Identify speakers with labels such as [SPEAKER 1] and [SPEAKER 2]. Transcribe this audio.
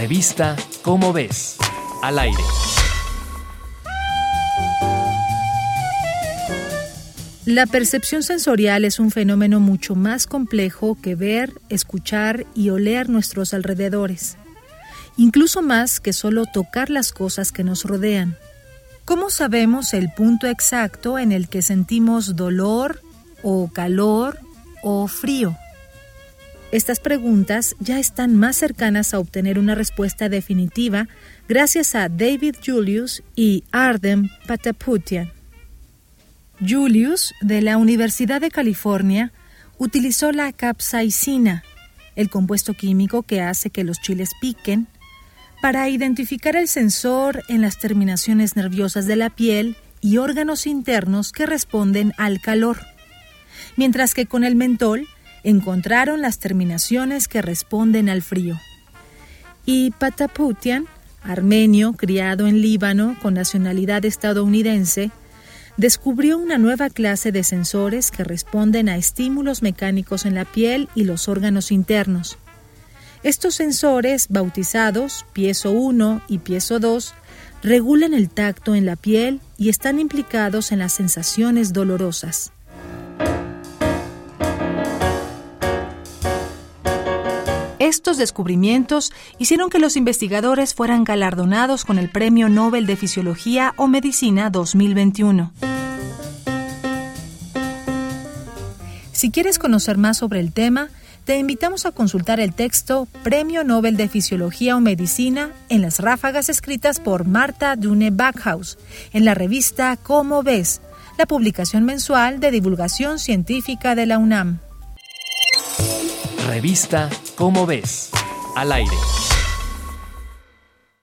[SPEAKER 1] Revista Cómo ves, al aire.
[SPEAKER 2] La percepción sensorial es un fenómeno mucho más complejo que ver, escuchar y oler nuestros alrededores, incluso más que solo tocar las cosas que nos rodean. ¿Cómo sabemos el punto exacto en el que sentimos dolor o calor o frío? Estas preguntas ya están más cercanas a obtener una respuesta definitiva gracias a David Julius y Ardem Pataputian. Julius, de la Universidad de California, utilizó la capsaicina, el compuesto químico que hace que los chiles piquen, para identificar el sensor en las terminaciones nerviosas de la piel y órganos internos que responden al calor, mientras que con el mentol encontraron las terminaciones que responden al frío. Y Pataputian, armenio criado en Líbano con nacionalidad estadounidense, descubrió una nueva clase de sensores que responden a estímulos mecánicos en la piel y los órganos internos. Estos sensores, bautizados Piezo 1 y Piezo 2, regulan el tacto en la piel y están implicados en las sensaciones dolorosas. Estos descubrimientos hicieron que los investigadores fueran galardonados con el Premio Nobel de Fisiología o Medicina 2021. Si quieres conocer más sobre el tema, te invitamos a consultar el texto Premio Nobel de Fisiología o Medicina en las ráfagas escritas por Marta Dune Backhaus en la revista Cómo ves, la publicación mensual de divulgación científica de la UNAM.
[SPEAKER 1] Revista Cómo ves, al aire.